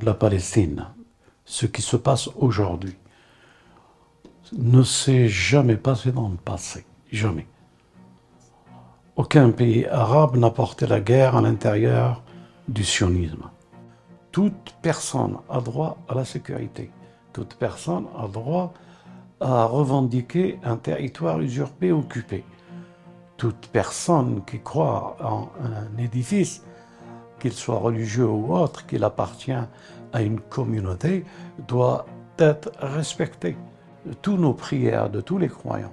de la Palestine, ce qui se passe aujourd'hui, ne s'est jamais passé dans le passé. Jamais. Aucun pays arabe n'a porté la guerre à l'intérieur du sionisme. Toute personne a droit à la sécurité. Toute personne a droit à revendiquer un territoire usurpé, occupé. Toute personne qui croit en un édifice, qu'il soit religieux ou autre, qu'il appartient à une communauté, doit être respectée. Tous nos prières de tous les croyants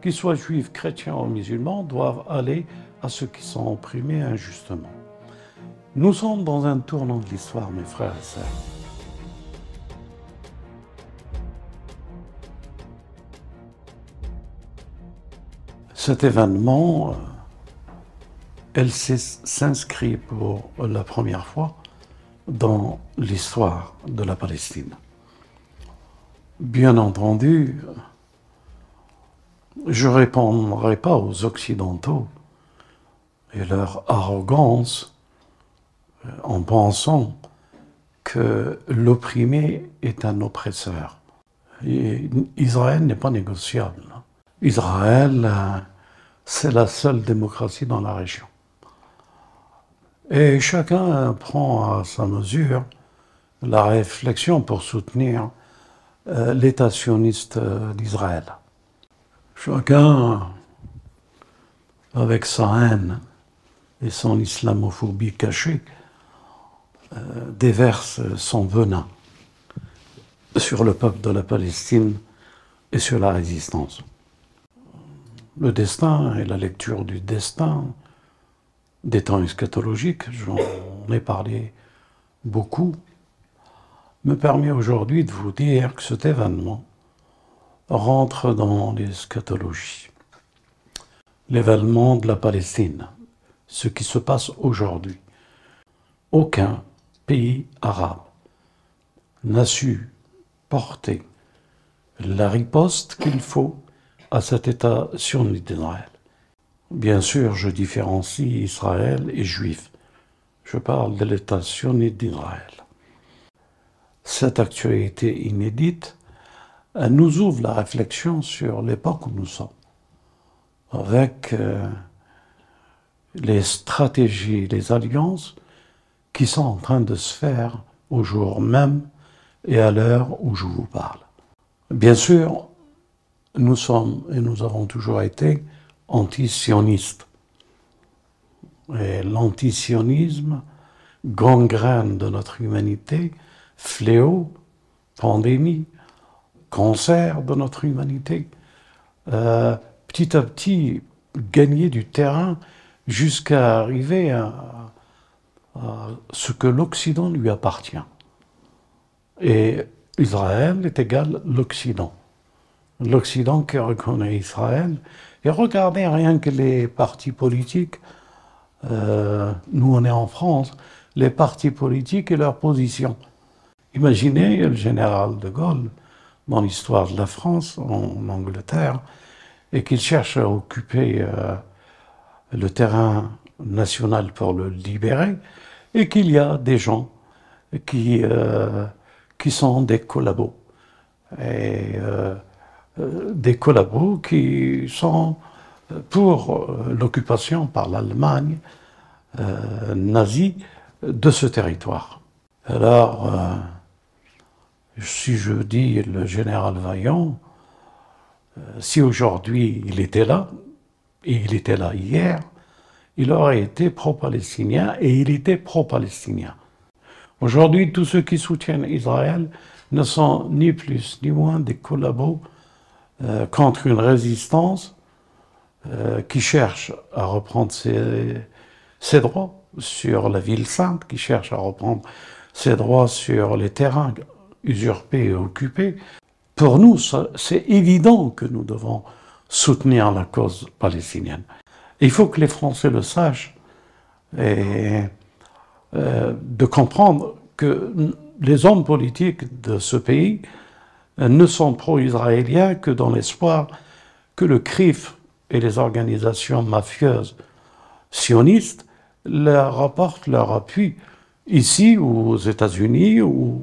qu'ils soient juifs, chrétiens ou musulmans, doivent aller à ceux qui sont opprimés injustement. Nous sommes dans un tournant de l'histoire, mes frères et sœurs. Cet événement, euh, elle s'inscrit pour la première fois dans l'histoire de la Palestine. Bien entendu, je ne répondrai pas aux Occidentaux et leur arrogance euh, en pensant que l'opprimé est un oppresseur. Israël n'est pas négociable. Israël, euh, c'est la seule démocratie dans la région. Et chacun prend à sa mesure la réflexion pour soutenir euh, l'État sioniste d'Israël. Chacun, avec sa haine et son islamophobie cachée, euh, déverse son venin sur le peuple de la Palestine et sur la résistance. Le destin et la lecture du destin des temps eschatologiques, j'en ai parlé beaucoup, me permet aujourd'hui de vous dire que cet événement rentre dans l'eschatologie. L'événement de la Palestine, ce qui se passe aujourd'hui. Aucun pays arabe n'a su porter la riposte qu'il faut à cet État sioniste d'Israël. Bien sûr, je différencie Israël et Juif. Je parle de l'État sioniste d'Israël. Cette actualité inédite elle nous ouvre la réflexion sur l'époque où nous sommes, avec euh, les stratégies, les alliances qui sont en train de se faire au jour même et à l'heure où je vous parle. Bien sûr, nous sommes et nous avons toujours été anti-sionistes. Et l'antisionisme, gangrène de notre humanité, fléau, pandémie, cancer de notre humanité, euh, petit à petit gagner du terrain jusqu'à arriver à, ce que l'Occident lui appartient. Et Israël est égal l'Occident. L'Occident qui reconnaît Israël. Et regardez rien que les partis politiques, euh, nous on est en France, les partis politiques et leurs positions. Imaginez le général de Gaulle, dans l'histoire de la France, en, Angleterre, et qu'il cherche à occuper euh, le terrain national pour le libérer, et qu'il y a des gens qui, euh, qui sont des collabos. Des collabos qui sont pour l'occupation par l'Allemagne nazie de ce territoire. Alors, si je dis le général Vaillant, euh, si aujourd'hui il était là, et il était là hier, il aurait été pro-palestinien et il était pro-palestinien. Aujourd'hui, tous ceux qui soutiennent Israël ne sont ni plus ni moins des collabos euh, contre une résistance euh, qui cherche à reprendre ses, droits sur la ville sainte, qui cherche à reprendre ses droits sur les terrains usurpé et occupé, pour nous, c'est évident que nous devons soutenir la cause palestinienne. Il faut que les Français le sachent et euh, de comprendre que les hommes politiques de ce pays ne sont pro-israéliens que dans l'espoir que le CRIF et les organisations mafieuses sionistes leur apportent leur appui ici ou aux États-Unis ou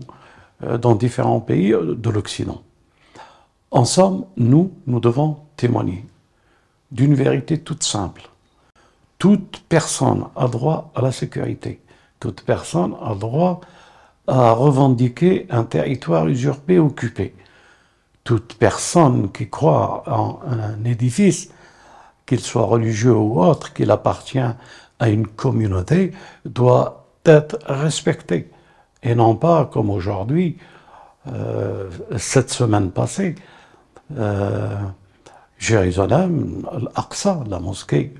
euh, dans différents pays de l'Occident. En somme, nous, nous devons témoigner d'une vérité toute simple. Toute personne a droit à la sécurité. Toute personne a droit revendiquer un territoire usurpé, occupé. Toute personne qui croit en un édifice, qu'il soit religieux ou autre, qu'il appartient à une communauté, doit être respectée. Et non pas comme aujourd'hui, euh, cette semaine passée, euh, Jérusalem, l'Aqsa, la mosquée,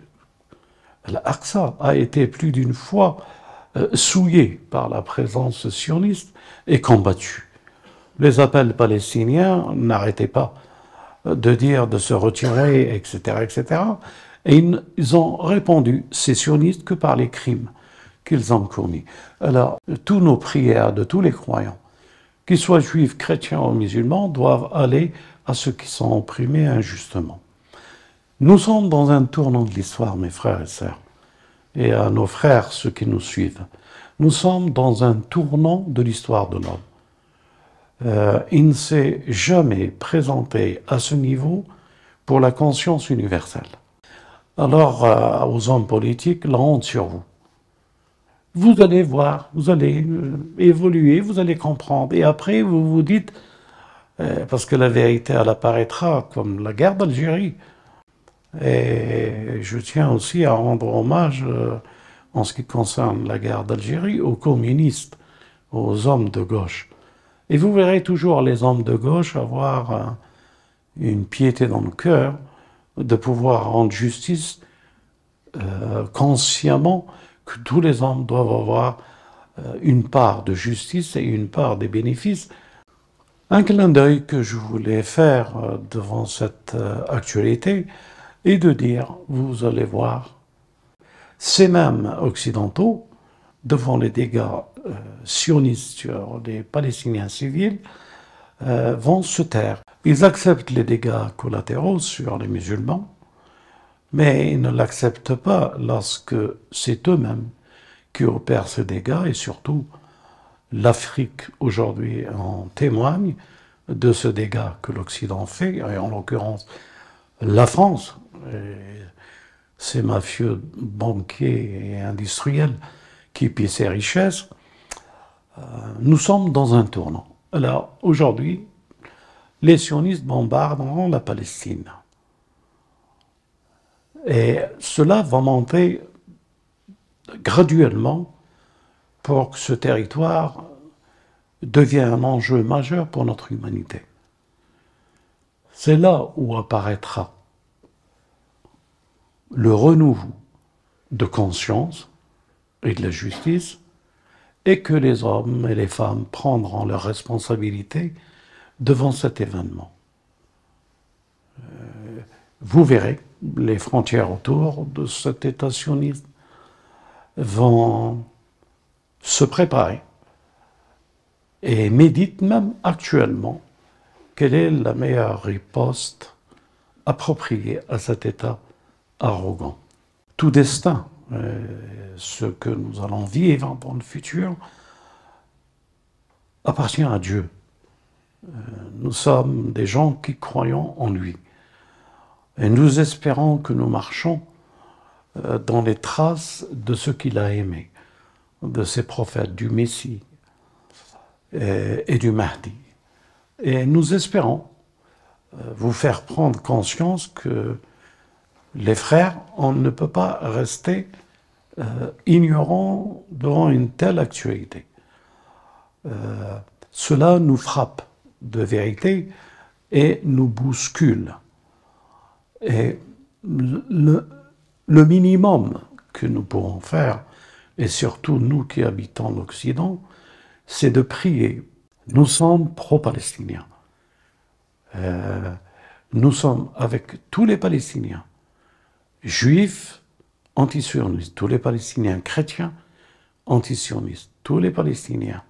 l'Aqsa a été plus d'une fois euh, souillée par la présence sioniste et combattue. Les appels palestiniens n'arrêtaient pas de dire de se retirer, etc., etc. Et ils ont répondu, ces sionistes, que par les crimes qu'ils ont commis. Alors, tous nos prières de tous les croyants, qu'ils soient juifs, chrétiens ou musulmans, doivent aller à ceux qui sont opprimés injustement. Nous sommes dans un tournant de l'histoire, mes frères et sœurs, et à nos frères, ceux qui nous suivent. Nous sommes dans un tournant de l'histoire de l'homme. Euh, il ne s'est jamais présenté à ce niveau pour la conscience universelle. Alors, euh, aux hommes politiques, la honte sur vous. Vous allez voir, vous allez euh, évoluer, vous allez comprendre. Et après, vous vous dites, parce que la vérité, elle apparaîtra comme la guerre d'Algérie. Et je tiens aussi à rendre hommage, euh, en ce qui concerne la guerre d'Algérie, aux communistes, aux hommes de gauche. Et vous verrez toujours les hommes de gauche avoir euh, une piété dans le cœur de pouvoir rendre justice consciemment que tous les hommes doivent avoir une part de justice et une part des bénéfices un clin d'œil que je voulais faire euh, devant cette euh, actualité est de dire, vous allez voir, ces mêmes occidentaux, devant les dégâts euh, sionistes sur les Palestiniens civils, vont se taire. Ils acceptent les dégâts collatéraux sur les musulmans, mais ils ne l'acceptent pas lorsque c'est eux-mêmes qui opèrent ces dégâts et surtout L'Afrique aujourd'hui en témoigne de ce dégât que l'Occident fait, et en l'occurrence la France, ces mafieux banquiers et industriels qui pillent ses richesses. Euh, nous sommes dans un tournant. Alors aujourd'hui, les sionistes bombarderont la Palestine. Et cela va monter graduellement pour que ce territoire devienne un enjeu majeur pour notre humanité. C'est là où apparaîtra le renouveau de conscience et de la justice et que les hommes et les femmes prendront leurs responsabilités devant cet événement. Euh, vous verrez, les frontières autour de cet État sioniste vont se préparer et médite même actuellement quelle est la meilleure riposte appropriée à cet état arrogant. Tout destin, euh, ce que nous allons vivre dans le futur, appartient à Dieu. Euh, nous sommes des gens qui croyons en lui. Et nous espérons que nous marchons euh, dans les traces de ce qu'il a aimé de ces prophètes, du Messie et, du Mahdi. Et nous espérons vous faire prendre conscience que les frères, on ne peut pas rester euh, ignorants devant une telle actualité. Euh, cela nous frappe de vérité et nous bouscule. Et le, minimum que nous pourrons faire, et surtout nous qui habitons l'Occident, c'est de prier. Nous sommes pro-palestiniens. Euh, nous sommes avec tous les Palestiniens, juifs, antisionistes, tous les Palestiniens chrétiens, antisionistes, tous les Palestiniens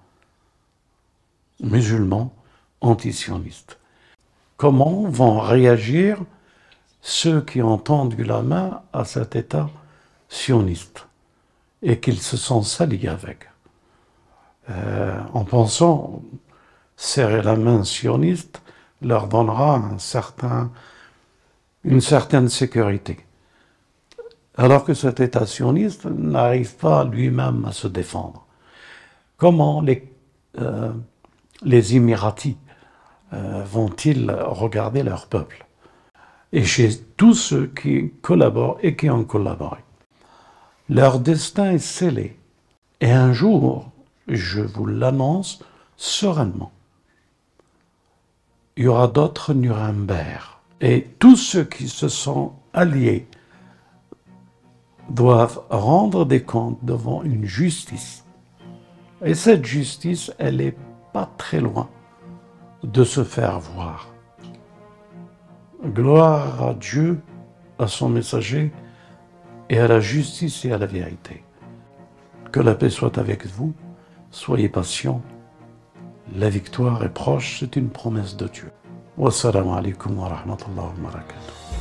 musulmans, antisionistes. Comment vont réagir ceux qui ont tendu la main à cet État sioniste et qu'ils se sont salis avec? euh, en pensant serrer la main sioniste leur donnera une certaine sécurité. Alors que cet État sioniste n'arrive pas lui-même à se défendre. Comment les, euh, les Émiratis euh, vont-ils regarder leur peuple? Et chez tous ceux qui collaborent et qui ont collaboré. Leur destin est scellé. Et un jour, je vous l'annonce sereinement, il y aura d'autres Nuremberg. Et tous ceux qui se sont alliés doivent rendre des comptes devant une justice. Et cette justice, elle n'est pas très loin de se faire voir. Gloire à Dieu, à son messager, et à la justice et à la vérité. Que la paix soit avec vous, soyez patients, la victoire est proche, c'est une promesse de Dieu. Wassalamu alaikum wa rahmatullahi wa barakatuh.